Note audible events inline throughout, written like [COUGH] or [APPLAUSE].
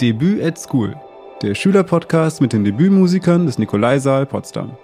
Debüt at School, der Schülerpodcast mit den Debütmusikern des Nikolaisaal Potsdam.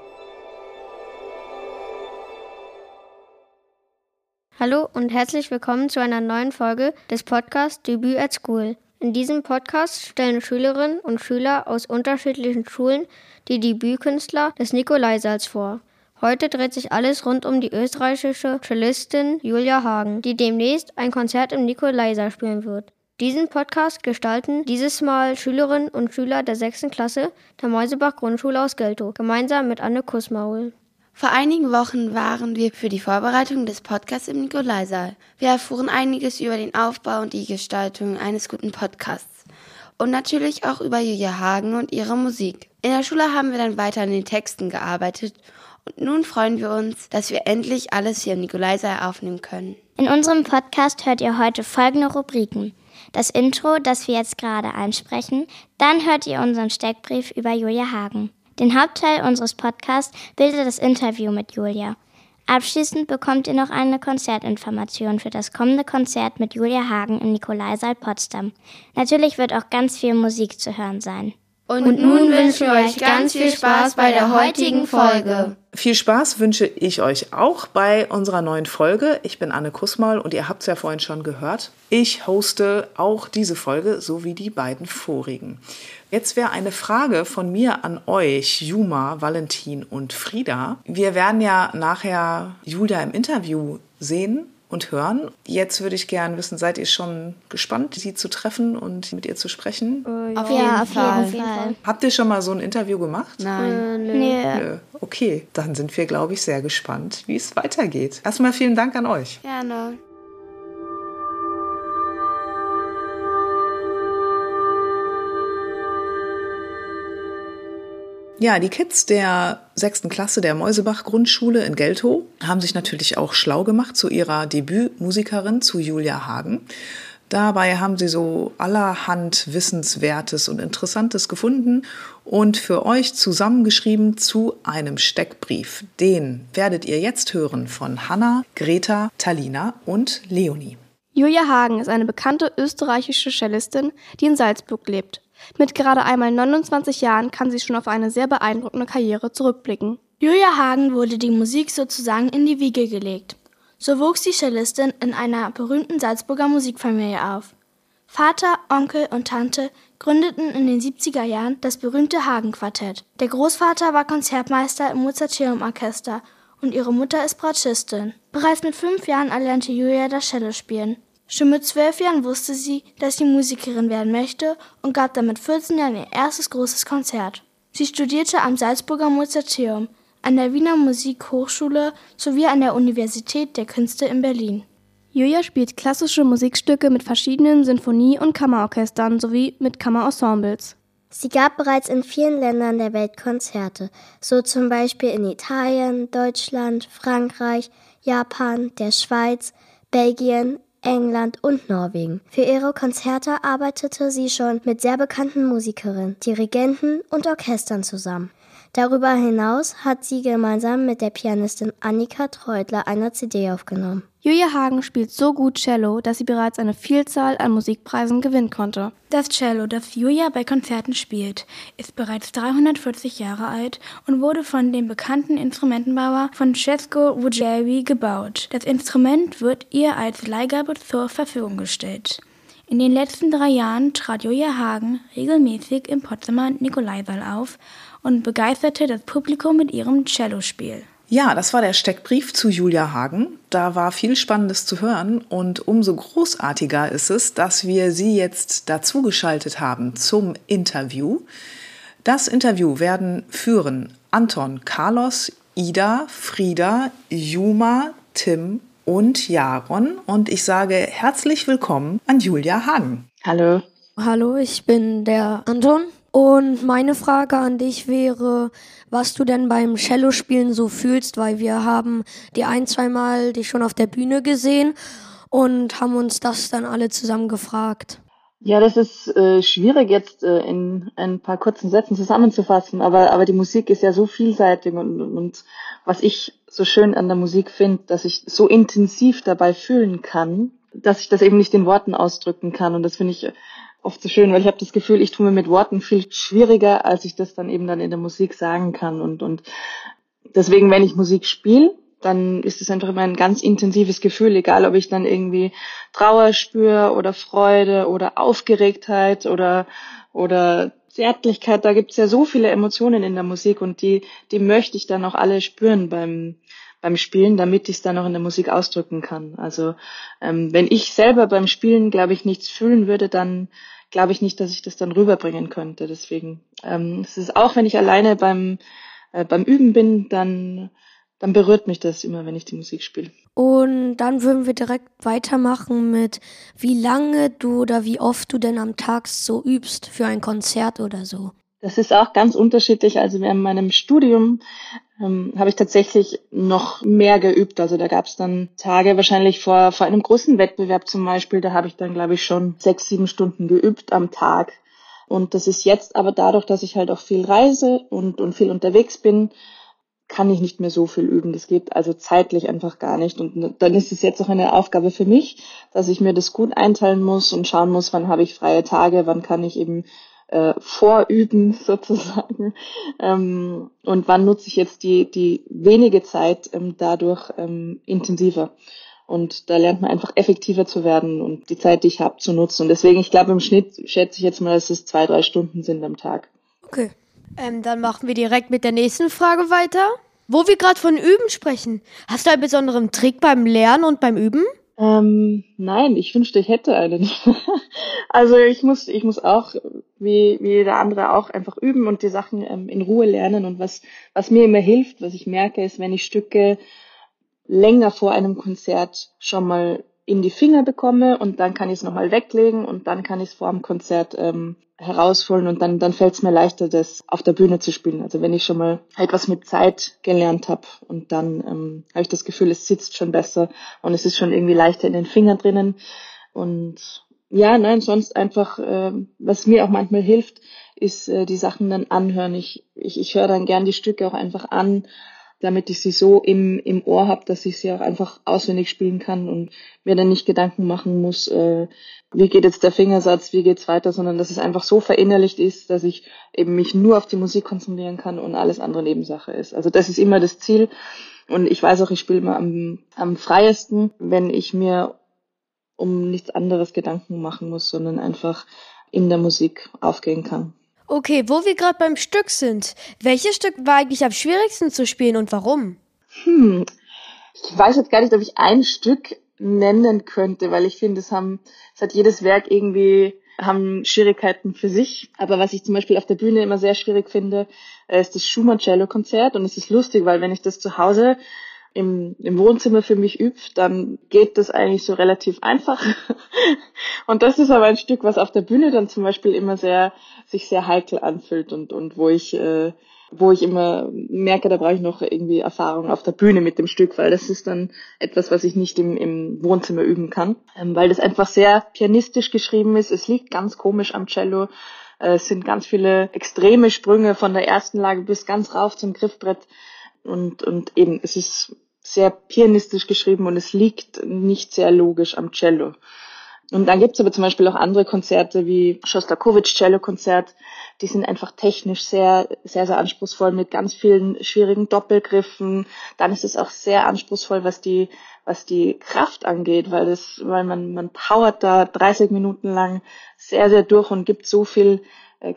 Hallo und herzlich willkommen zu einer neuen Folge des Podcasts Debüt at School. In diesem Podcast stellen Schülerinnen und Schüler aus unterschiedlichen Schulen die Debütkünstler des Nikolaisaals vor. Heute dreht sich alles rund um die österreichische Cellistin Julia Hagen, die demnächst ein Konzert im Nikolaisaal spielen wird. Diesen Podcast gestalten dieses Mal Schülerinnen und Schüler der sechsten Klasse der Mäusebach Grundschule aus Geltow, gemeinsam mit Anne Kussmaul. Vor einigen Wochen waren wir für die Vorbereitung des Podcasts im Nikolaisaal. Wir erfuhren einiges über den Aufbau und die Gestaltung eines guten Podcasts. Und natürlich auch über Julia Hagen und ihre Musik. In der Schule haben wir dann weiter an den Texten gearbeitet und nun freuen wir uns, dass wir endlich alles hier im Nikolaisaal aufnehmen können. In unserem Podcast hört ihr heute folgende Rubriken. Das Intro, das wir jetzt gerade einsprechen, dann hört ihr unseren Steckbrief über Julia Hagen. Den Hauptteil unseres Podcasts bildet das Interview mit Julia. Abschließend bekommt ihr noch eine Konzertinformation für das kommende Konzert mit Julia Hagen im Nikolaisaal Potsdam. Natürlich wird auch ganz viel Musik zu hören sein. Und, und nun wünschen wir euch ganz viel Spaß bei der heutigen Folge. Viel Spaß wünsche ich euch auch bei unserer neuen Folge. Ich bin Anne Kussmaul und ihr habt es ja vorhin schon gehört. Ich hoste auch diese Folge sowie die beiden vorigen. Jetzt wäre eine Frage von mir an euch, Juma, Valentin und Frieda. Wir werden ja nachher Julia im Interview sehen und hören. Jetzt würde ich gerne wissen, seid ihr schon gespannt, sie zu treffen und mit ihr zu sprechen? Äh, ja. Auf jeden, ja, Fall. jeden Fall. Habt ihr schon mal so ein Interview gemacht? Nein. Äh, nee. Nö. Okay, dann sind wir, glaube ich, sehr gespannt, wie es weitergeht. Erstmal vielen Dank an euch. Gerne. Ja, die Kids der sechsten Klasse der Mäusebach Grundschule in Geltow haben sich natürlich auch schlau gemacht zu ihrer Debütmusikerin, zu Julia Hagen. Dabei haben sie so allerhand Wissenswertes und Interessantes gefunden und für euch zusammengeschrieben zu einem Steckbrief. Den werdet ihr jetzt hören von Hanna, Greta, Talina und Leonie. Julia Hagen ist eine bekannte österreichische Cellistin, die in Salzburg lebt. Mit gerade einmal 29 Jahren kann sie schon auf eine sehr beeindruckende Karriere zurückblicken. Julia Hagen wurde die Musik sozusagen in die Wiege gelegt. So wuchs die Cellistin in einer berühmten Salzburger Musikfamilie auf. Vater, Onkel und Tante gründeten in den 70er Jahren das berühmte Hagen-Quartett. Der Großvater war Konzertmeister im Mozarteum-Orchester und ihre Mutter ist Bratschistin. Bereits mit fünf Jahren erlernte Julia das Cello spielen. Schon mit zwölf Jahren wusste sie, dass sie Musikerin werden möchte und gab dann mit 14 Jahren ihr erstes großes Konzert. Sie studierte am Salzburger Mozarteum, an der Wiener Musikhochschule sowie an der Universität der Künste in Berlin. Julia spielt klassische Musikstücke mit verschiedenen Sinfonie- und Kammerorchestern sowie mit Kammerensembles. Sie gab bereits in vielen Ländern der Welt Konzerte, so zum Beispiel in Italien, Deutschland, Frankreich, Japan, der Schweiz, Belgien, England und Norwegen. Für ihre Konzerte arbeitete sie schon mit sehr bekannten Musikerinnen, Dirigenten und Orchestern zusammen. Darüber hinaus hat sie gemeinsam mit der Pianistin Annika Treutler eine CD aufgenommen. Julia Hagen spielt so gut Cello, dass sie bereits eine Vielzahl an Musikpreisen gewinnen konnte. Das Cello, das Julia bei Konzerten spielt, ist bereits 340 Jahre alt und wurde von dem bekannten Instrumentenbauer Francesco Ruggieri gebaut. Das Instrument wird ihr als Leihgabe zur Verfügung gestellt. In den letzten drei Jahren trat Julia Hagen regelmäßig im Potsdamer Nikolaisaal auf und begeisterte das Publikum mit ihrem Cellospiel. Ja, das war der Steckbrief zu Julia Hagen. Da war viel Spannendes zu hören und umso großartiger ist es, dass wir sie jetzt dazugeschaltet haben zum Interview. Das Interview werden führen Anton, Carlos, Ida, Frieda, Juma, Tim und Jaron. Und ich sage herzlich willkommen an Julia Hagen. Hallo. Hallo, ich bin der Anton. Und meine Frage an dich wäre, was du denn beim Cello-Spielen so fühlst, weil wir haben die ein, zweimal dich schon auf der Bühne gesehen und haben uns das dann alle zusammen gefragt. Ja, das ist äh, schwierig jetzt äh, in ein paar kurzen Sätzen zusammenzufassen, aber, aber die Musik ist ja so vielseitig und, und was ich so schön an der Musik finde, dass ich so intensiv dabei fühlen kann, dass ich das eben nicht in Worten ausdrücken kann und das finde ich oft so schön, weil ich habe das Gefühl, ich tue mir mit Worten viel schwieriger, als ich das dann eben dann in der Musik sagen kann. Und, und deswegen, wenn ich Musik spiele, dann ist es einfach immer ein ganz intensives Gefühl, egal ob ich dann irgendwie Trauer spüre oder Freude oder Aufgeregtheit oder, oder Zärtlichkeit. Da gibt's ja so viele Emotionen in der Musik und die, die möchte ich dann auch alle spüren beim, beim Spielen, damit ich es dann auch in der Musik ausdrücken kann. Also ähm, wenn ich selber beim Spielen, glaube ich, nichts fühlen würde, dann glaube ich nicht, dass ich das dann rüberbringen könnte. Deswegen ähm, es ist auch, wenn ich alleine beim äh, beim Üben bin, dann dann berührt mich das immer, wenn ich die Musik spiele. Und dann würden wir direkt weitermachen mit, wie lange du oder wie oft du denn am Tag so übst für ein Konzert oder so. Das ist auch ganz unterschiedlich. Also während meinem Studium ähm, habe ich tatsächlich noch mehr geübt. Also da gab es dann Tage wahrscheinlich vor, vor einem großen Wettbewerb zum Beispiel, da habe ich dann, glaube ich, schon sechs, sieben Stunden geübt am Tag. Und das ist jetzt aber dadurch, dass ich halt auch viel reise und, und viel unterwegs bin, kann ich nicht mehr so viel üben. Das geht also zeitlich einfach gar nicht. Und dann ist es jetzt auch eine Aufgabe für mich, dass ich mir das gut einteilen muss und schauen muss, wann habe ich freie Tage, wann kann ich eben äh, vorüben [LAUGHS] sozusagen ähm, und wann nutze ich jetzt die, die wenige Zeit ähm, dadurch ähm, intensiver. Und da lernt man einfach effektiver zu werden und die Zeit, die ich habe, zu nutzen. Und deswegen, ich glaube, im Schnitt schätze ich jetzt mal, dass es zwei, drei Stunden sind am Tag. Okay. Ähm, dann machen wir direkt mit der nächsten Frage weiter. Wo wir gerade von Üben sprechen, hast du einen besonderen Trick beim Lernen und beim Üben? Ähm, nein, ich wünschte, ich hätte einen. [LAUGHS] also ich muss, ich muss auch, wie, wie jeder andere auch, einfach üben und die Sachen ähm, in Ruhe lernen. Und was, was mir immer hilft, was ich merke, ist, wenn ich Stücke länger vor einem Konzert schon mal in die Finger bekomme und dann kann ich es nochmal weglegen und dann kann ich es vor dem Konzert ähm, herausholen und dann, dann fällt es mir leichter, das auf der Bühne zu spielen. Also wenn ich schon mal etwas mit Zeit gelernt habe und dann ähm, habe ich das Gefühl, es sitzt schon besser und es ist schon irgendwie leichter in den Fingern drinnen. Und ja, nein, sonst einfach, äh, was mir auch manchmal hilft, ist äh, die Sachen dann anhören. Ich, ich, ich höre dann gern die Stücke auch einfach an damit ich sie so im, im Ohr habe, dass ich sie auch einfach auswendig spielen kann und mir dann nicht Gedanken machen muss, äh, wie geht jetzt der Fingersatz, wie geht's weiter, sondern dass es einfach so verinnerlicht ist, dass ich eben mich nur auf die Musik konzentrieren kann und alles andere Nebensache ist. Also das ist immer das Ziel. Und ich weiß auch, ich spiele mal am, am freiesten, wenn ich mir um nichts anderes Gedanken machen muss, sondern einfach in der Musik aufgehen kann. Okay, wo wir gerade beim Stück sind. Welches Stück war eigentlich am schwierigsten zu spielen und warum? Hm, ich weiß jetzt gar nicht, ob ich ein Stück nennen könnte, weil ich finde, es haben, es hat jedes Werk irgendwie haben Schwierigkeiten für sich. Aber was ich zum Beispiel auf der Bühne immer sehr schwierig finde, ist das Schumann Cello Konzert. Und es ist lustig, weil wenn ich das zu Hause im, im Wohnzimmer für mich übt, dann geht das eigentlich so relativ einfach. [LAUGHS] und das ist aber ein Stück, was auf der Bühne dann zum Beispiel immer sehr, sich sehr heikel anfühlt und, und wo ich, äh, wo ich immer merke, da brauche ich noch irgendwie Erfahrung auf der Bühne mit dem Stück, weil das ist dann etwas, was ich nicht im, im Wohnzimmer üben kann, ähm, weil das einfach sehr pianistisch geschrieben ist. Es liegt ganz komisch am Cello. Äh, es sind ganz viele extreme Sprünge von der ersten Lage bis ganz rauf zum Griffbrett und, und eben, es ist sehr pianistisch geschrieben und es liegt nicht sehr logisch am Cello. Und dann gibt's aber zum Beispiel auch andere Konzerte wie Shostakovich Cello Konzert, die sind einfach technisch sehr, sehr, sehr anspruchsvoll mit ganz vielen schwierigen Doppelgriffen. Dann ist es auch sehr anspruchsvoll, was die, was die Kraft angeht, weil das, weil man, man powert da 30 Minuten lang sehr, sehr durch und gibt so viel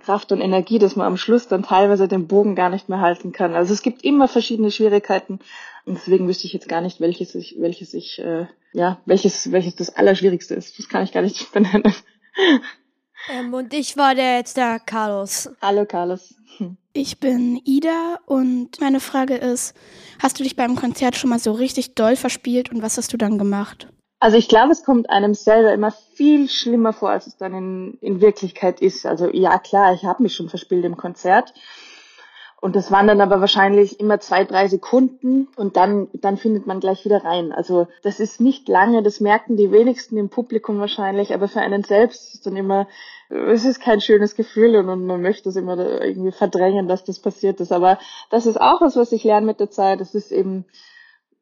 Kraft und Energie, dass man am Schluss dann teilweise den Bogen gar nicht mehr halten kann. Also es gibt immer verschiedene Schwierigkeiten und deswegen wüsste ich jetzt gar nicht, welches ich, welches ich, äh, ja, welches, welches das Allerschwierigste ist. Das kann ich gar nicht [LAUGHS] benennen. Ähm, und ich war der jetzt der Carlos. Hallo Carlos. Ich bin Ida und meine Frage ist, hast du dich beim Konzert schon mal so richtig doll verspielt und was hast du dann gemacht? Also ich glaube, es kommt einem selber immer viel schlimmer vor, als es dann in, in Wirklichkeit ist. Also ja, klar, ich habe mich schon verspielt im Konzert. Und das waren dann aber wahrscheinlich immer zwei, drei Sekunden und dann, dann findet man gleich wieder rein. Also das ist nicht lange, das merken die wenigsten im Publikum wahrscheinlich, aber für einen selbst ist dann immer, es ist kein schönes Gefühl und, man möchte es immer irgendwie verdrängen, dass das passiert ist. Aber das ist auch was, was ich lerne mit der Zeit. Es ist eben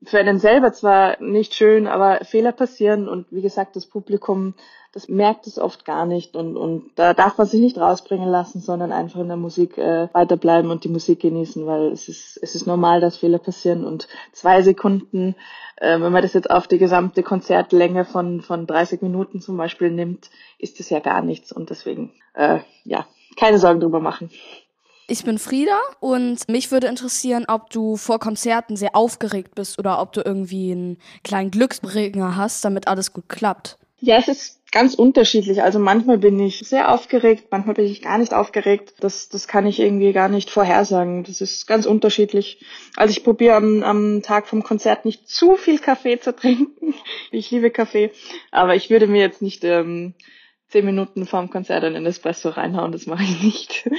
für einen selber zwar nicht schön, aber Fehler passieren und wie gesagt, das Publikum, das merkt es oft gar nicht und, und da darf man sich nicht rausbringen lassen, sondern einfach in der Musik äh, weiterbleiben und die Musik genießen, weil es ist, es ist normal, dass Fehler passieren und zwei Sekunden, äh, wenn man das jetzt auf die gesamte Konzertlänge von, von 30 Minuten zum Beispiel nimmt, ist das ja gar nichts und deswegen, äh, ja, keine Sorgen drüber machen. Ich bin Frieda und mich würde interessieren, ob du vor Konzerten sehr aufgeregt bist oder ob du irgendwie einen kleinen Glücksbringer hast, damit alles gut klappt. Ja, es ist ganz unterschiedlich. Also manchmal bin ich sehr aufgeregt, manchmal bin ich gar nicht aufgeregt. Das, das kann ich irgendwie gar nicht vorhersagen. Das ist ganz unterschiedlich. Also ich probiere am, am Tag vom Konzert nicht zu viel Kaffee zu [LAUGHS] trinken. Ich liebe Kaffee, aber ich würde mir jetzt nicht ähm, zehn Minuten vorm Konzert einen Espresso reinhauen, das mache ich nicht.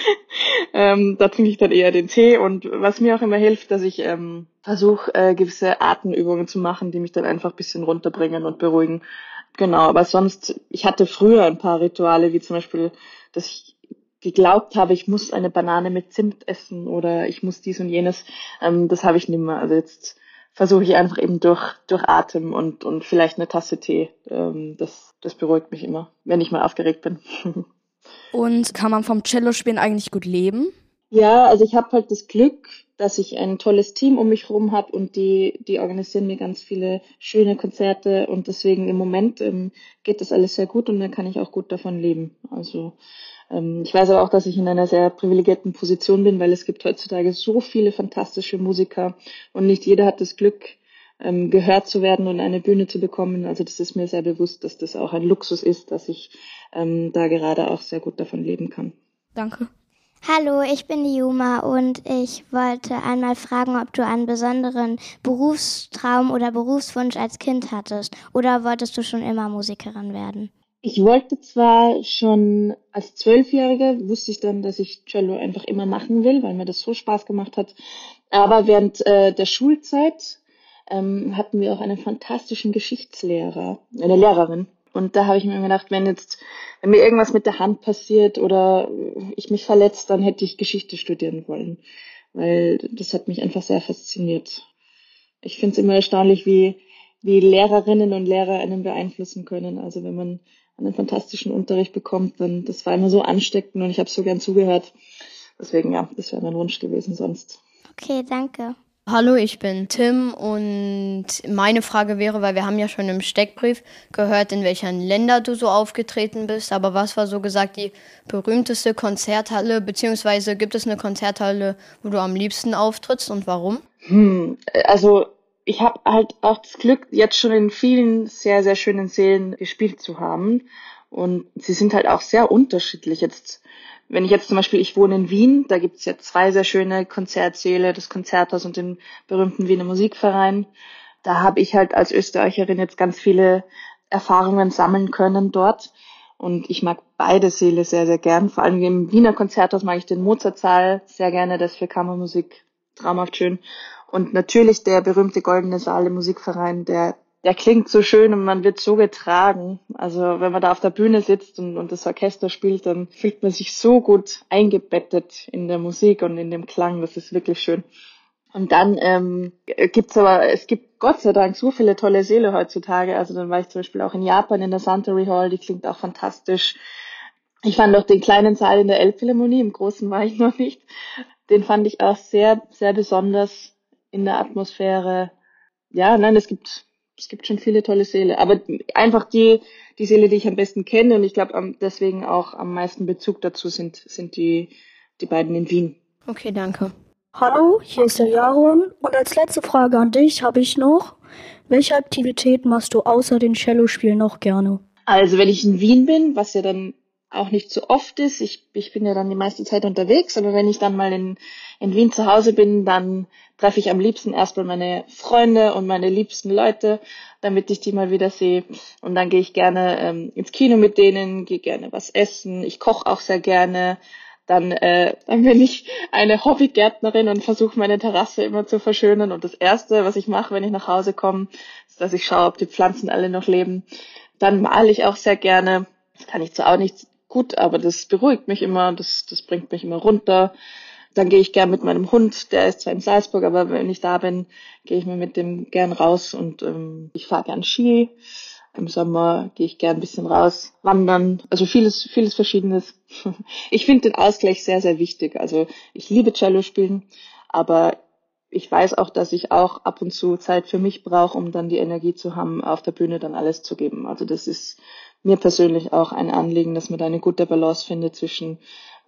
Ähm, da trinke ich dann eher den Tee und was mir auch immer hilft, dass ich ähm, versuche, äh, gewisse Atemübungen zu machen, die mich dann einfach ein bisschen runterbringen und beruhigen. Genau, aber sonst, ich hatte früher ein paar Rituale, wie zum Beispiel, dass ich geglaubt habe, ich muss eine Banane mit Zimt essen oder ich muss dies und jenes. Ähm, das habe ich nicht mehr. Also jetzt versuche ich einfach eben durch, durch Atem und, und vielleicht eine Tasse Tee. Ähm, das, das beruhigt mich immer, wenn ich mal aufgeregt bin. [LAUGHS] und kann man vom Cello-Spielen eigentlich gut leben? Ja, also ich habe halt das Glück, dass ich ein tolles Team um mich herum habe und die, die organisieren mir ganz viele schöne Konzerte und deswegen im Moment ähm, geht das alles sehr gut und dann kann ich auch gut davon leben. Also ähm, ich weiß aber auch, dass ich in einer sehr privilegierten Position bin, weil es gibt heutzutage so viele fantastische Musiker und nicht jeder hat das Glück, ähm, gehört zu werden und eine Bühne zu bekommen. Also das ist mir sehr bewusst, dass das auch ein Luxus ist, dass ich ähm, da gerade auch sehr gut davon leben kann. Danke. Hallo, ich bin die Juma und ich wollte einmal fragen, ob du einen besonderen Berufstraum oder Berufswunsch als Kind hattest oder wolltest du schon immer Musikerin werden? Ich wollte zwar schon als Zwölfjährige, wusste ich dann, dass ich Cello einfach immer machen will, weil mir das so Spaß gemacht hat. Aber während äh, der Schulzeit ähm, hatten wir auch einen fantastischen Geschichtslehrer, eine Lehrerin. Und da habe ich mir gedacht, wenn jetzt, wenn mir irgendwas mit der Hand passiert oder ich mich verletzt, dann hätte ich Geschichte studieren wollen. Weil das hat mich einfach sehr fasziniert. Ich finde es immer erstaunlich, wie, wie Lehrerinnen und Lehrer einen beeinflussen können. Also wenn man einen fantastischen Unterricht bekommt, dann das war immer so ansteckend und ich habe so gern zugehört. Deswegen ja, das wäre mein Wunsch gewesen sonst. Okay, danke. Hallo, ich bin Tim und meine Frage wäre, weil wir haben ja schon im Steckbrief gehört, in welchen Ländern du so aufgetreten bist, aber was war so gesagt die berühmteste Konzerthalle, beziehungsweise gibt es eine Konzerthalle, wo du am liebsten auftrittst und warum? Hm, also ich habe halt auch das Glück, jetzt schon in vielen sehr, sehr schönen Sälen gespielt zu haben. Und sie sind halt auch sehr unterschiedlich. Jetzt, wenn ich jetzt zum Beispiel, ich wohne in Wien, da gibt's ja zwei sehr schöne Konzertsäle, das Konzerthaus und den berühmten Wiener Musikverein. Da habe ich halt als Österreicherin jetzt ganz viele Erfahrungen sammeln können dort. Und ich mag beide Säle sehr, sehr gern. Vor allem im Wiener Konzerthaus mag ich den Mozartsaal sehr gerne, das für Kammermusik traumhaft schön. Und natürlich der berühmte Goldene Saal im Musikverein, der, der klingt so schön und man wird so getragen. Also wenn man da auf der Bühne sitzt und, und das Orchester spielt, dann fühlt man sich so gut eingebettet in der Musik und in dem Klang. Das ist wirklich schön. Und dann ähm, gibt's aber, es gibt Gott sei Dank so viele tolle Seele heutzutage. Also dann war ich zum Beispiel auch in Japan in der Suntory Hall, die klingt auch fantastisch. Ich fand auch den kleinen Saal in der Elbphilharmonie, im großen war ich [LAUGHS] noch nicht. Den fand ich auch sehr, sehr besonders in der Atmosphäre. Ja, nein, es gibt, es gibt schon viele tolle Seele. Aber einfach die, die Seele, die ich am besten kenne und ich glaube deswegen auch am meisten Bezug dazu sind, sind die, die beiden in Wien. Okay, danke. Hallo, hier ist der Jaron und als letzte Frage an dich habe ich noch, welche Aktivität machst du außer den Cello-Spielen noch gerne? Also wenn ich in Wien bin, was ja dann auch nicht so oft ist. Ich, ich bin ja dann die meiste Zeit unterwegs, aber wenn ich dann mal in, in Wien zu Hause bin, dann treffe ich am liebsten erstmal meine Freunde und meine liebsten Leute, damit ich die mal wieder sehe. Und dann gehe ich gerne ähm, ins Kino mit denen, gehe gerne was essen. Ich koche auch sehr gerne. Dann, äh, dann bin ich eine Hobbygärtnerin und versuche meine Terrasse immer zu verschönern. Und das Erste, was ich mache, wenn ich nach Hause komme, ist, dass ich schaue, ob die Pflanzen alle noch leben. Dann male ich auch sehr gerne. Das kann ich zwar auch nicht gut, aber das beruhigt mich immer, das, das bringt mich immer runter. Dann gehe ich gern mit meinem Hund, der ist zwar in Salzburg, aber wenn ich da bin, gehe ich mir mit dem gern raus und ähm, ich fahre gern Ski. Im Sommer gehe ich gern ein bisschen raus, wandern, also vieles, vieles Verschiedenes. [LAUGHS] Ich finde den Ausgleich sehr, sehr wichtig. Also ich liebe Cello spielen, aber ich weiß auch, dass ich auch ab und zu Zeit für mich brauche, um dann die Energie zu haben, auf der Bühne dann alles zu geben. Also das ist mir persönlich auch ein Anliegen, dass man da eine gute Balance findet zwischen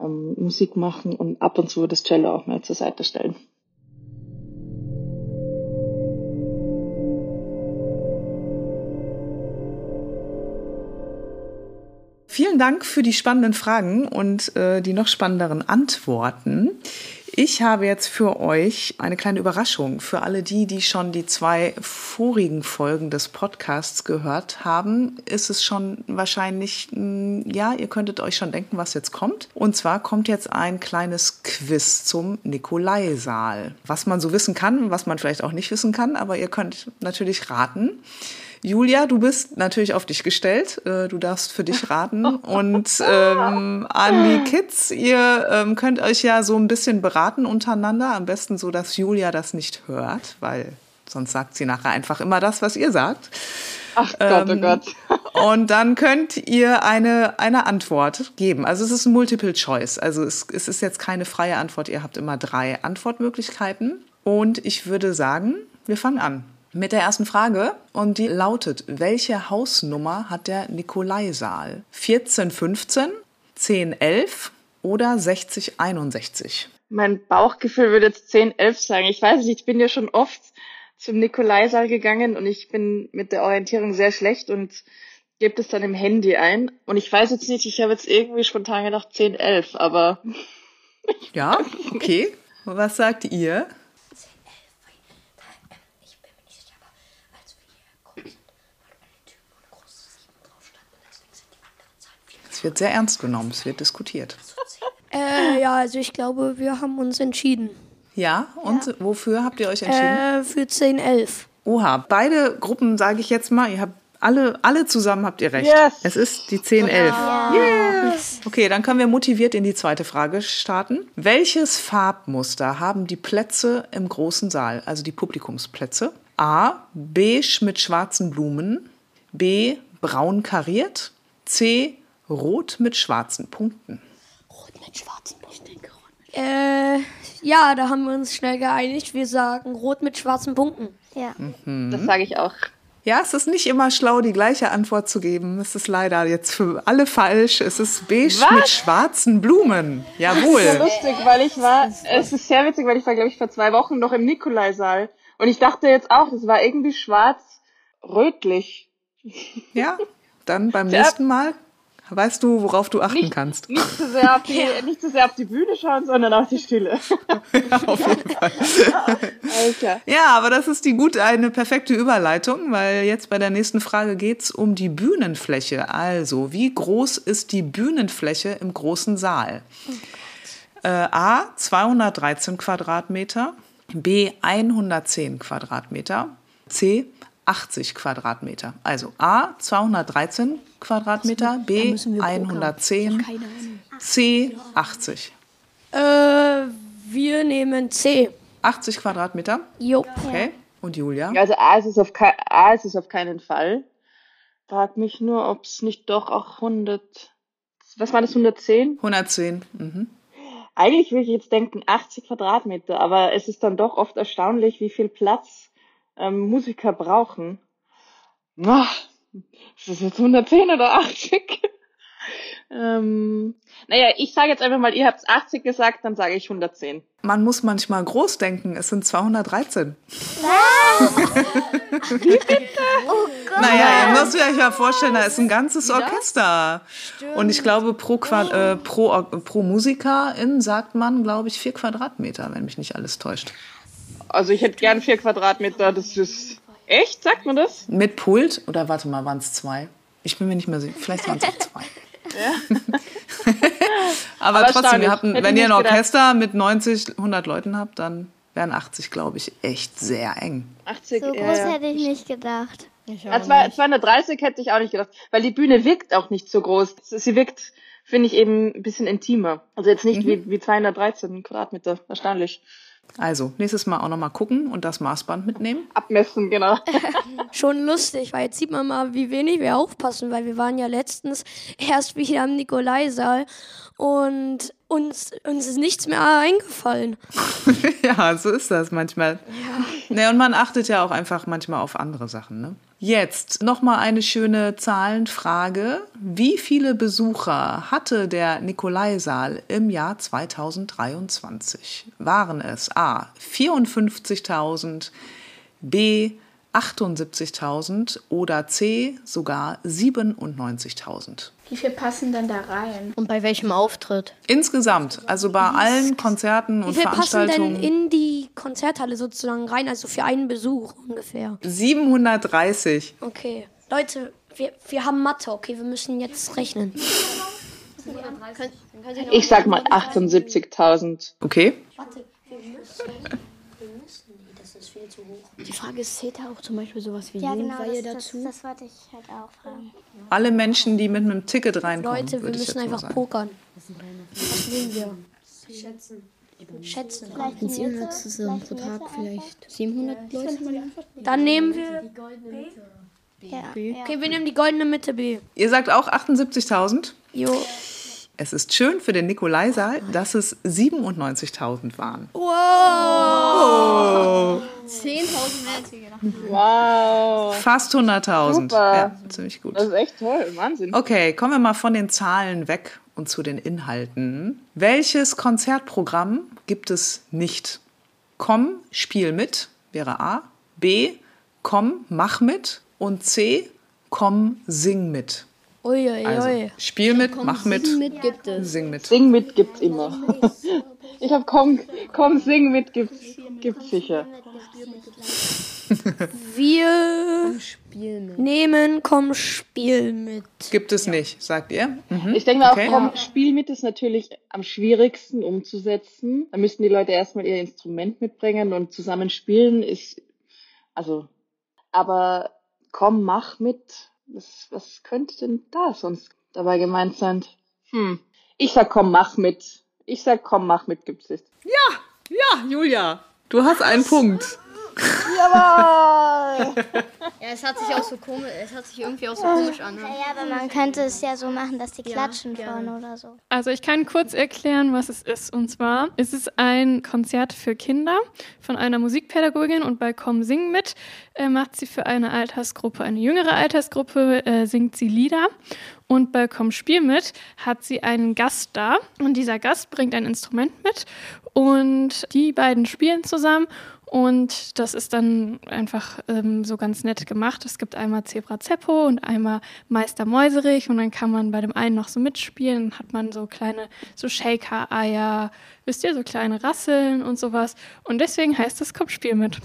ähm, Musik machen und ab und zu das Cello auch mal zur Seite stellen. Vielen Dank für die spannenden Fragen und äh, die noch spannenderen Antworten. Ich habe jetzt für euch eine kleine Überraschung für alle die, die schon die zwei vorigen Folgen des Podcasts gehört haben. Ist es schon wahrscheinlich, hm, ja, ihr könntet euch schon denken, was jetzt kommt. Und zwar kommt jetzt ein kleines Quiz zum Nikolaisaal. Was man so wissen kann, was man vielleicht auch nicht wissen kann, aber ihr könnt natürlich raten. Julia, du bist natürlich auf dich gestellt. Äh, du darfst für dich raten. Und ähm, an die Kids, ihr ähm, könnt euch ja so ein bisschen beraten untereinander. Am besten so, dass Julia das nicht hört, weil sonst sagt sie nachher einfach immer das, was ihr sagt. Ach Gott, oh ähm, oh Gott. [LAUGHS] und dann könnt ihr eine, eine Antwort geben. Also es ist ein Multiple Choice. Also es, es ist jetzt keine freie Antwort. Ihr habt immer drei Antwortmöglichkeiten. Und ich würde sagen, wir fangen an mit der ersten Frage und die lautet, welche Hausnummer hat der Nikolaisaal? 1415, 1011 oder 6061? Mein Bauchgefühl würde jetzt 1011 sagen. Ich weiß nicht, ich bin ja schon oft zum Nikolaisaal gegangen und ich bin mit der Orientierung sehr schlecht und gebe das dann im Handy ein. Und ich weiß jetzt nicht, ich habe jetzt irgendwie spontan gedacht 1011, aber. Ja, okay. Was sagt ihr? Wird sehr ernst genommen, es wird diskutiert. Äh, ja, also ich glaube, wir haben uns entschieden. Ja, und ja. wofür habt ihr euch entschieden? Äh, für 10, 11. Oha, beide Gruppen sage ich jetzt mal, ihr habt alle, alle zusammen habt ihr recht. Yes. Es ist die 10, 11. Ja. Yes. Okay, dann können wir motiviert in die zweite Frage starten. Welches Farbmuster haben die Plätze im großen Saal, also die Publikumsplätze? A. Beige mit schwarzen Blumen. B. Braun kariert. C. Rot mit schwarzen Punkten. Rot mit schwarzen Punkten. Ich denke rot mit äh, ja, da haben wir uns schnell geeinigt. Wir sagen rot mit schwarzen Punkten. Ja. Mhm. Das sage ich auch. Ja, es ist nicht immer schlau, die gleiche Antwort zu geben. Es ist leider jetzt für alle falsch. Es ist beige Was? mit schwarzen Blumen. Jawohl. Das ist so lustig, weil ich war, es ist sehr witzig, weil ich war, glaube ich, vor zwei Wochen noch im Nikolaisaal. Und ich dachte jetzt auch, das war irgendwie schwarz-rötlich. Ja, dann beim nächsten Mal Weißt du, worauf du achten nicht, kannst? Nicht zu, sehr auf die, [LAUGHS] ja. nicht zu sehr auf die Bühne schauen, sondern auf die Stille. [LAUGHS] ja, auf jeden Fall. [LAUGHS] Alter. Ja, aber das ist die gut eine perfekte Überleitung, weil jetzt bei der nächsten Frage geht es um die Bühnenfläche. Also, wie groß ist die Bühnenfläche im großen Saal? äh, A 213 Quadratmeter, B 110 Quadratmeter, C 80 Quadratmeter. Also A 213 Quadratmeter, B 110, C 80. Äh, wir nehmen C. 80 Quadratmeter? Jo. Okay. Und Julia? Also A ist es auf, A ist es auf keinen Fall. Frag mich nur, ob es nicht doch auch 100. Was war das, 110? 110. Mhm. Eigentlich würde ich jetzt denken 80 Quadratmeter, aber es ist dann doch oft erstaunlich, wie viel Platz ähm, Musiker brauchen. Ach, ist das jetzt 110 oder 80? ähm, naja, ich sage jetzt einfach mal, ihr habt 80 gesagt, dann sage ich 110. Man muss manchmal groß denken, es sind 213. Wie bitte? Oh Gott. Naja, ihr müsst euch ja vorstellen, da ist ein ganzes Orchester. Und ich glaube, pro, äh, pro, pro Musikerin sagt man, glaube ich, vier Quadratmeter, wenn mich nicht alles täuscht. Also ich hätte gern vier Quadratmeter, das ist Echt? Sagt man das? Mit Pult? Oder warte mal, waren es zwei? Ich bin mir nicht mehr sicher. Vielleicht waren es auch zwei. [LAUGHS] Ja. [LAUGHS] Aber, Aber trotzdem, wir hatten, wenn ihr ein Orchester gedacht. mit 90, 100 Leuten habt, dann wären 80, glaube ich, echt sehr eng. 80, so groß ja. hätte ich nicht gedacht. Ich ja, 230 hätte ich auch nicht gedacht, weil die Bühne wirkt auch nicht so groß. Sie wirkt finde ich eben ein bisschen intimer. Also jetzt nicht Mhm. wie, wie 213 Quadratmeter, erstaunlich. Also, nächstes Mal auch nochmal gucken und das Maßband mitnehmen. Abmessen, genau. [LAUGHS] Schon lustig, weil jetzt sieht man mal, wie wenig wir aufpassen, weil wir waren ja letztens erst wieder am Nikolaisaal und uns, uns ist nichts mehr eingefallen. [LAUGHS] ja, so ist das manchmal. Ja. Ne, und man achtet ja auch einfach manchmal auf andere Sachen. Ne? Jetzt nochmal eine schöne Zahlenfrage. Wie viele Besucher hatte der Nikolaisaal im Jahr 2023? Waren es A 54.000, B 78.000 oder C sogar 97.000? Wie viel passen denn da rein? Und bei welchem Auftritt? Insgesamt, also bei allen Konzerten Wie und viel passen denn Veranstaltungen. in die Konzerthalle sozusagen rein, also für einen Besuch ungefähr? 730. Okay. Leute, wir, wir haben Mathe, okay, wir müssen jetzt rechnen. Ich sag mal 78.000. Okay. Warte, wir müssen, das ist viel zu hoch. Die Frage ist, zählt da auch zum Beispiel sowas wie Ja, genau, Jugendweihe das, das, dazu? das wollte ich halt auch fragen. Alle Menschen, die mit einem Ticket reinkommen. Leute, wir müssen einfach sagen. pokern. Was nehmen wir? Schätzen. Schätzen. Vielleicht Sind die 700 Mitte, zusammen pro vielleicht die Tag Mitte vielleicht? 700 Leute? Dann nehmen wir. Ja, Okay, wir nehmen die goldene Mitte B. Ihr sagt auch 78.000? Jo. Es ist schön für den Nikolaisaal, dass es 97.000 waren. Wow. Oh. 10.000 mehr als wir gedacht haben. Wow. Fast 100.000. Super. Ja, ziemlich gut. Das ist echt toll. Wahnsinn. Okay, kommen wir mal von den Zahlen weg und zu den Inhalten. Welches Konzertprogramm gibt es nicht? Komm, spiel mit wäre A. B. Komm, mach mit. Und C. Komm, sing mit. Uiuiui. Also, spiel mit, mach mit, Mit gibt es. sing mit. Sing mit gibt's immer. [LAUGHS] Ich hab komm, komm, sing mit gibt's, gibt's sicher. Wir nehmen, komm, Spiel mit. Gibt es nicht, sagt ihr? Mhm. Ich denke mal Okay. auch, komm, Spiel mit ist natürlich am schwierigsten umzusetzen. Da müssten die Leute erstmal ihr Instrument mitbringen und zusammen spielen ist, also, aber komm, mach mit. Was, was könnte denn da sonst dabei gemeint sein? Hm. Ich sag komm, mach mit. Ich sag komm, mach mit gibt's nicht. Ja, Julia, du hast einen Punkt. Ja, es hat sich auch so komisch, es hat sich irgendwie auch so komisch an. Ne? ja, aber man könnte es ja so machen, dass die klatschen vorne oder so. Also ich kann kurz erklären, was es ist. Und zwar ist es ein Konzert für Kinder von einer Musikpädagogin und bei Komm Sing mit äh, macht sie für eine Altersgruppe, eine jüngere Altersgruppe, äh, singt sie Lieder. Und bei Komm Spiel mit hat sie einen Gast da und dieser Gast bringt ein Instrument mit und die beiden spielen zusammen und das ist dann einfach ähm, so ganz nett gemacht. Es gibt einmal Zebra Zeppo und einmal Meister Mäuserich und dann kann man bei dem einen noch so mitspielen. Dann hat man so kleine, so Shaker-Eier, wisst ihr, so kleine Rasseln und sowas. Und deswegen heißt es Komm, spiel mit.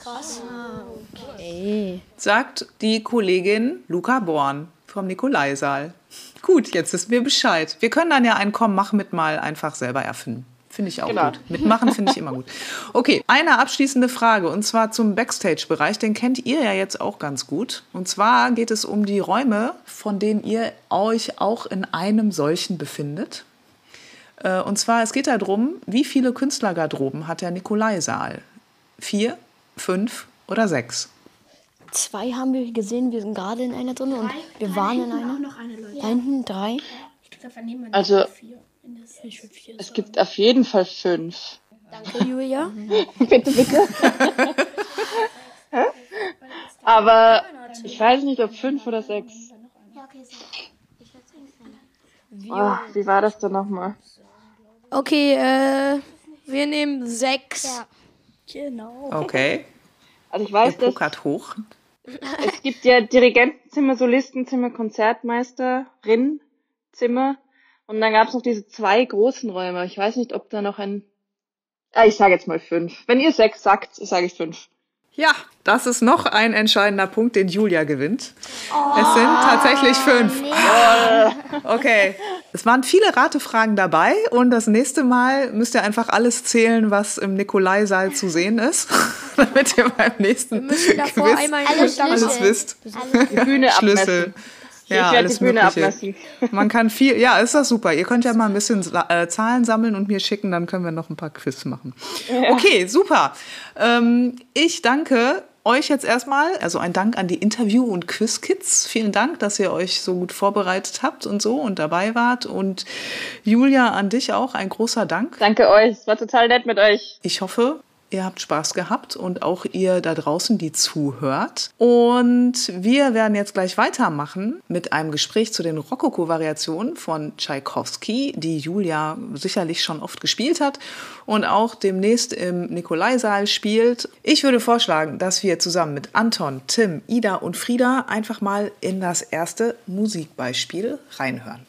Ey. Sagt die Kollegin Luca Born vom Nikolaisaal. Gut, jetzt wissen wir Bescheid. Wir können dann ja ein Komm, mach mit mal einfach selber erfinden. Finde ich auch Genau. gut. Mitmachen finde ich immer gut. Okay, eine abschließende Frage und zwar zum Backstage-Bereich. Den kennt ihr ja jetzt auch ganz gut. Und zwar geht es um die Räume, von denen ihr euch auch in einem solchen befindet. Äh, Und zwar, es geht darum, wie viele Künstlergarderoben hat der Nikolaisaal? Vier, fünf oder sechs? Zwei haben wir gesehen, wir sind gerade in einer drin und wir waren in einer. noch eine Leute. Da hinten drei. Da vernehmen wir Also, es gibt auf jeden Fall fünf. Danke, Julia. [LAUGHS] [LAUGHS] bitte, bitte. Aber ich weiß nicht, ob fünf oder sechs. Oh, wie war das denn nochmal? Okay, äh, wir nehmen sechs. Genau. Okay. Also ich weiß, dass pokert hoch. es gibt ja Dirigentenzimmer, Solistenzimmer, Konzertmeisterin, Zimmer. Und dann gab es noch diese zwei großen Räume. Ich weiß nicht, ob da noch ein... Ah, ich sage jetzt mal fünf. Wenn ihr sechs sagt, sage ich fünf. Ja, das ist noch ein entscheidender Punkt, den Julia gewinnt. es sind tatsächlich fünf. [LAUGHS] Okay. Es waren viele Ratefragen dabei und das nächste Mal müsst ihr einfach alles zählen, was im Nikolaisaal zu sehen ist, [LAUGHS] damit ihr beim nächsten Quiz einmal alles, Alle alles wisst. Die Bühne Schlüssel. abmessen. Ja, ich werde alles die Bühne Mögliche. ablassen. [LAUGHS] Man kann viel, ja, ist das super. Ihr könnt ja mal ein bisschen äh, Zahlen sammeln und mir schicken, dann können wir noch ein paar Quiz machen. Ja. Okay, super. Ähm, ich danke euch jetzt erstmal, also ein Dank an die Interview- und Quiz-Kids. Vielen Dank, dass ihr euch so gut vorbereitet habt und so und dabei wart. Und Julia, an dich auch ein großer Dank. Danke euch, es war total nett mit euch. Ich hoffe, ihr habt Spaß gehabt und auch ihr da draußen, die zuhört. Und wir werden jetzt gleich weitermachen mit einem Gespräch zu den Rokoko-Variationen von Tschaikowski, die Julia sicherlich schon oft gespielt hat und auch demnächst im Nikolaisaal spielt. Ich würde vorschlagen, dass wir zusammen mit Anton, Tim, Ida und Frieda einfach mal in das erste Musikbeispiel reinhören.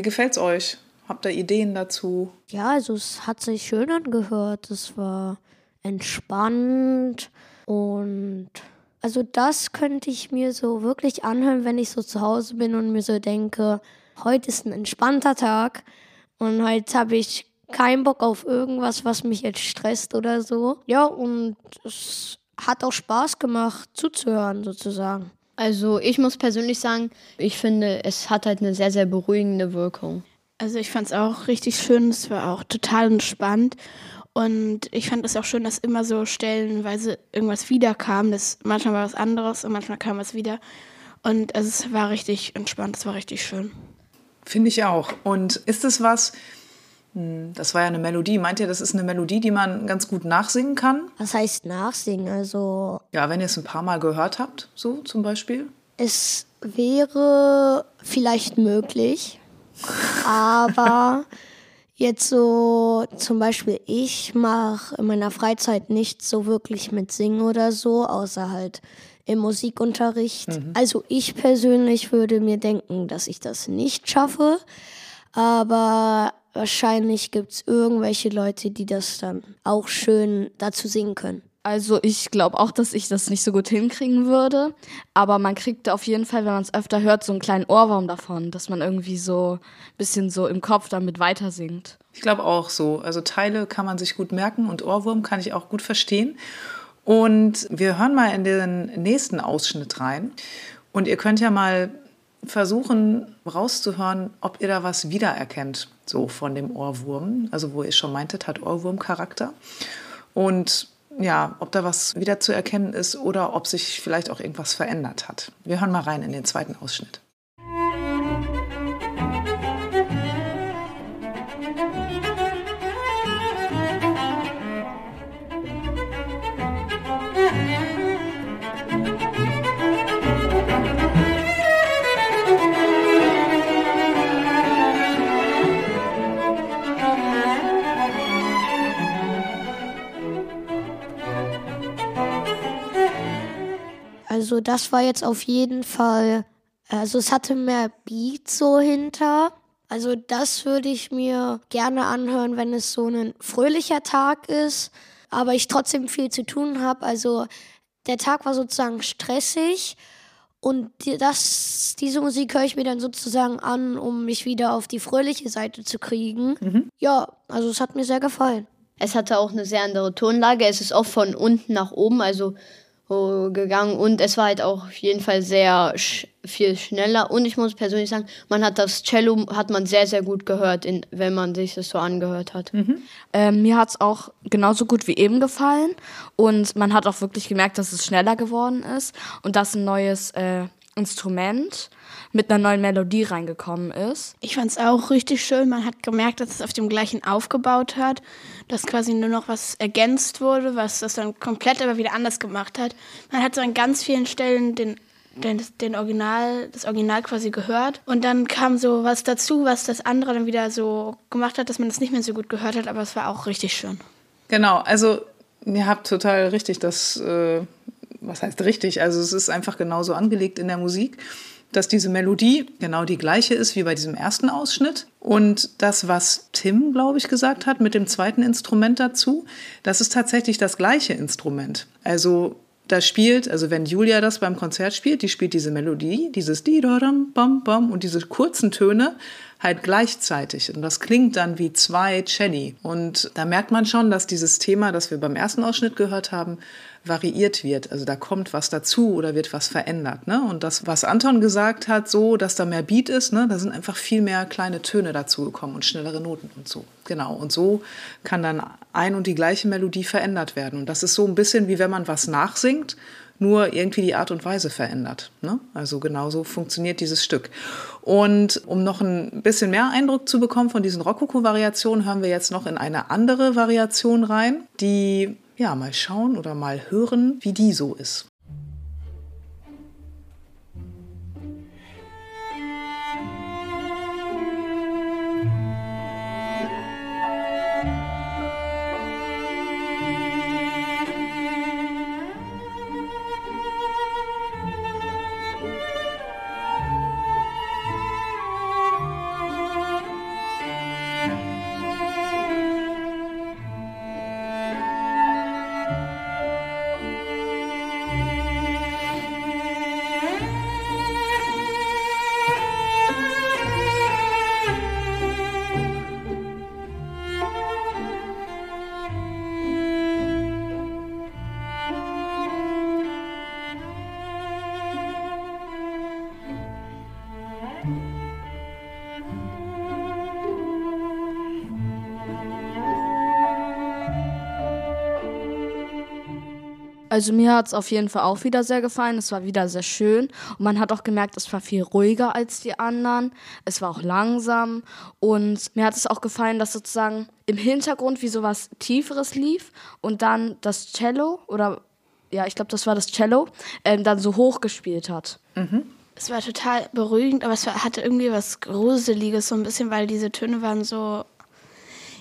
Wie gefällt's euch? Habt ihr Ideen dazu? Ja, also es hat sich schön angehört. Es war entspannt und also das könnte ich mir so wirklich anhören, wenn ich so zu Hause bin und mir so denke, heute ist ein entspannter Tag und heute habe ich keinen Bock auf irgendwas, was mich jetzt stresst oder so. Ja, und es hat auch Spaß gemacht zuzuhören sozusagen. Also ich muss persönlich sagen, ich finde, es hat halt eine sehr, sehr beruhigende Wirkung. Also ich fand es auch richtig schön, es war auch total entspannt. Und ich fand es auch schön, dass immer so stellenweise irgendwas wiederkam. Das, manchmal war was anderes und manchmal kam was wieder. Und also es war richtig entspannt, es war richtig schön. Finde ich auch. Und ist es was, das war ja eine Melodie, meint ihr, das ist eine Melodie, die man ganz gut nachsingen kann? Was heißt nachsingen? Also Ja, wenn ihr es ein paar Mal gehört habt, so zum Beispiel. es wäre vielleicht möglich, aber [LAUGHS] jetzt so zum Beispiel ich mache in meiner Freizeit nicht so wirklich mit Singen oder so, außer halt im Musikunterricht. Mhm. Also ich persönlich würde mir denken, dass ich das nicht schaffe, aber wahrscheinlich gibt es irgendwelche Leute, die das dann auch schön dazu singen können. Also ich glaube auch, dass ich das nicht so gut hinkriegen würde. Aber man kriegt auf jeden Fall, wenn man es öfter hört, so einen kleinen Ohrwurm davon, dass man irgendwie so ein bisschen so im Kopf damit weiter singt. Ich glaube auch so. Also Teile kann man sich gut merken und Ohrwurm kann ich auch gut verstehen. Und wir hören mal in den nächsten Ausschnitt rein. Und ihr könnt ja mal versuchen rauszuhören, ob ihr da was wiedererkennt, so von dem Ohrwurm. Also wo ihr schon meintet, hat Ohrwurm-Charakter. Und ja, ob da was wieder zu erkennen ist oder ob sich vielleicht auch irgendwas verändert hat. Wir hören mal rein in den zweiten Ausschnitt. Also das war jetzt auf jeden Fall, also es hatte mehr Beat so hinter. Also das würde ich mir gerne anhören, wenn es so ein fröhlicher Tag ist, aber ich trotzdem viel zu tun habe. Also der Tag war sozusagen stressig und das, diese Musik höre ich mir dann sozusagen an, um mich wieder auf die fröhliche Seite zu kriegen. Mhm. Ja, also es hat mir sehr gefallen. Es hatte auch eine sehr andere Tonlage. Es ist oft von unten nach oben, also gegangen und es war halt auch auf jeden Fall sehr sch viel schneller und ich muss persönlich sagen, man hat das Cello hat man sehr sehr gut gehört, in, wenn man sich das so angehört hat. Mhm. Ähm, mir hat es auch genauso gut wie eben gefallen und man hat auch wirklich gemerkt, dass es schneller geworden ist und dass ein neues äh, Instrument mit einer neuen Melodie reingekommen ist. Ich fand es auch richtig schön. Man hat gemerkt, dass es auf dem gleichen aufgebaut hat, dass quasi nur noch was ergänzt wurde, was das dann komplett aber wieder anders gemacht hat. Man hat so an ganz vielen Stellen den den, den Original, das Original quasi gehört. Und dann kam so was dazu, was das andere dann wieder so gemacht hat, dass man das nicht mehr so gut gehört hat, aber es war auch richtig schön. Genau, also ihr habt total richtig das, äh, was heißt richtig? Also es ist einfach genauso angelegt in der Musik dass diese Melodie genau die gleiche ist wie bei diesem ersten Ausschnitt. Und das, was Tim, glaube ich, gesagt hat mit dem zweiten Instrument dazu, das ist tatsächlich das gleiche Instrument. Also da spielt, also wenn Julia das beim Konzert spielt, die spielt diese Melodie, dieses di bam bam und diese kurzen Töne halt gleichzeitig. Und das klingt dann wie zwei Celli. Und da merkt man schon, dass dieses Thema, das wir beim ersten Ausschnitt gehört haben, variiert wird. Also da kommt was dazu oder wird was verändert. Ne? Und das, was Anton gesagt hat, so, dass da mehr Beat ist, ne? da sind einfach viel mehr kleine Töne dazugekommen und schnellere Noten und so. Genau. Und so kann dann ein und die gleiche Melodie verändert werden. Und das ist so ein bisschen wie wenn man was nachsingt nur irgendwie die Art und Weise verändert. Ne? Also genauso funktioniert dieses Stück. Und um noch ein bisschen mehr Eindruck zu bekommen von diesen Rokoko-Variationen, hören wir jetzt noch in eine andere Variation rein, die ja, mal schauen oder mal hören, wie die so ist. Also mir hat es auf jeden Fall auch wieder sehr gefallen. Es war wieder sehr schön. Und man hat auch gemerkt, es war viel ruhiger als die anderen. Es war auch langsam. Und mir hat es auch gefallen, dass sozusagen im Hintergrund wie sowas Tieferes lief und dann das Cello oder ja, ich glaube, das war das Cello, ähm, dann so hoch gespielt hat. Mhm. Es war total beruhigend, aber es war, hatte irgendwie was Gruseliges, so ein bisschen, weil diese Töne waren so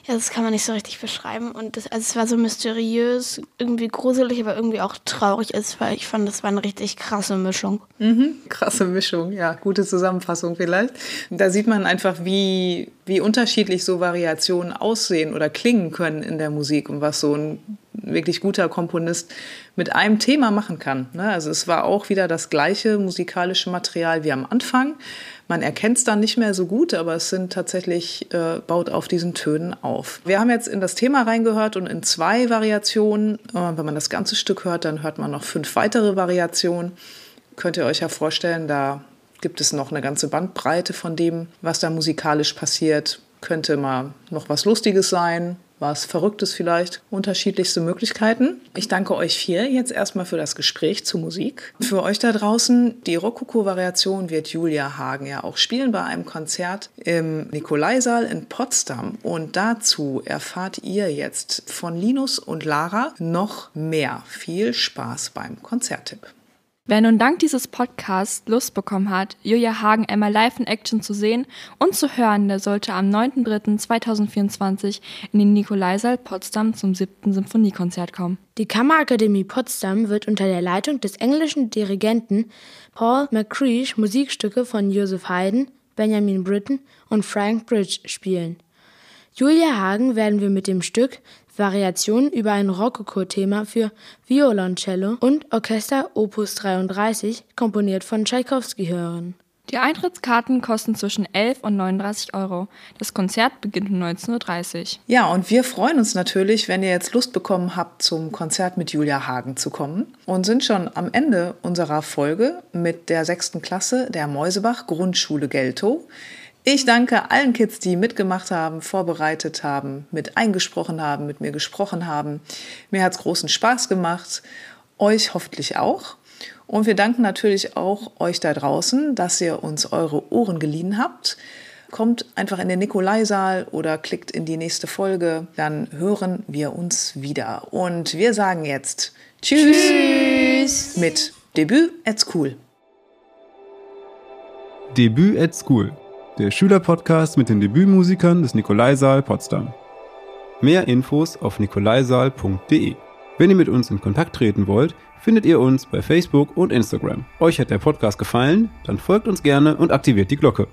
ja, das kann man nicht so richtig beschreiben. Und das, also es war so mysteriös, irgendwie gruselig, aber irgendwie auch traurig ist, weil ich fand, das war eine richtig krasse Mischung. Mhm, krasse Mischung, ja, gute Zusammenfassung vielleicht. Da sieht man einfach, wie, wie unterschiedlich so Variationen aussehen oder klingen können in der Musik und was so ein wirklich guter Komponist mit einem Thema machen kann. Ne? Also es war auch wieder das gleiche musikalische Material wie am Anfang man erkennt es dann nicht mehr so gut, aber es sind tatsächlich, äh, baut auf diesen Tönen auf. Wir haben jetzt in das Thema reingehört und in zwei Variationen. Äh, wenn man das ganze Stück hört, dann hört man noch fünf weitere Variationen. Könnt ihr euch ja vorstellen, da gibt es noch eine ganze Bandbreite von dem, was da musikalisch passiert. Könnte mal noch was Lustiges sein, was Verrücktes vielleicht, unterschiedlichste Möglichkeiten. Ich danke euch vier jetzt erstmal für das Gespräch zur Musik. Für euch da draußen, die Rokoko-Variation wird Julia Hagen ja auch spielen bei einem Konzert im Nikolaisaal in Potsdam. Und dazu erfahrt ihr jetzt von Linus und Lara noch mehr. Viel Spaß beim Konzerttipp. Wer nun dank dieses Podcasts Lust bekommen hat, Julia Hagen einmal live in Action zu sehen und zu hören, der sollte am 9.3.2024 in den Nikolaisaal Potsdam zum 7. Symphoniekonzert kommen. Die Kammerakademie Potsdam wird unter der Leitung des englischen Dirigenten Paul McCreesh Musikstücke von Joseph Haydn, Benjamin Britten und Frank Bridge spielen. Julia Hagen werden wir mit dem Stück Variationen über ein Rokoko-Thema für Violoncello und Orchester Opus 33, komponiert von Tschaikowski, hören. Die Eintrittskarten kosten zwischen 11 und 39 Euro. Das Konzert beginnt um 19.30 Uhr. Ja, und wir freuen uns natürlich, wenn ihr jetzt Lust bekommen habt, zum Konzert mit Julia Hagen zu kommen und sind schon am Ende unserer Folge mit der sechsten Klasse der Mäusebach Grundschule Geltow. Ich danke allen Kids, die mitgemacht haben, vorbereitet haben, mit eingesprochen haben, mit mir gesprochen haben. Mir hat es großen Spaß gemacht, euch hoffentlich auch. Und wir danken natürlich auch euch da draußen, dass ihr uns eure Ohren geliehen habt. Kommt einfach in den Nikolaisaal oder klickt in die nächste Folge, dann hören wir uns wieder. Und wir sagen jetzt Tschüss, Tschüss. mit Debüt at School. Debüt at School, der Schülerpodcast mit den Debütmusikern des Nikolaisaal Potsdam. Mehr Infos auf nikolaisaal.de. Wenn ihr mit uns in Kontakt treten wollt, findet ihr uns bei Facebook und Instagram. Euch hat der Podcast gefallen? Dann folgt uns gerne und aktiviert die Glocke.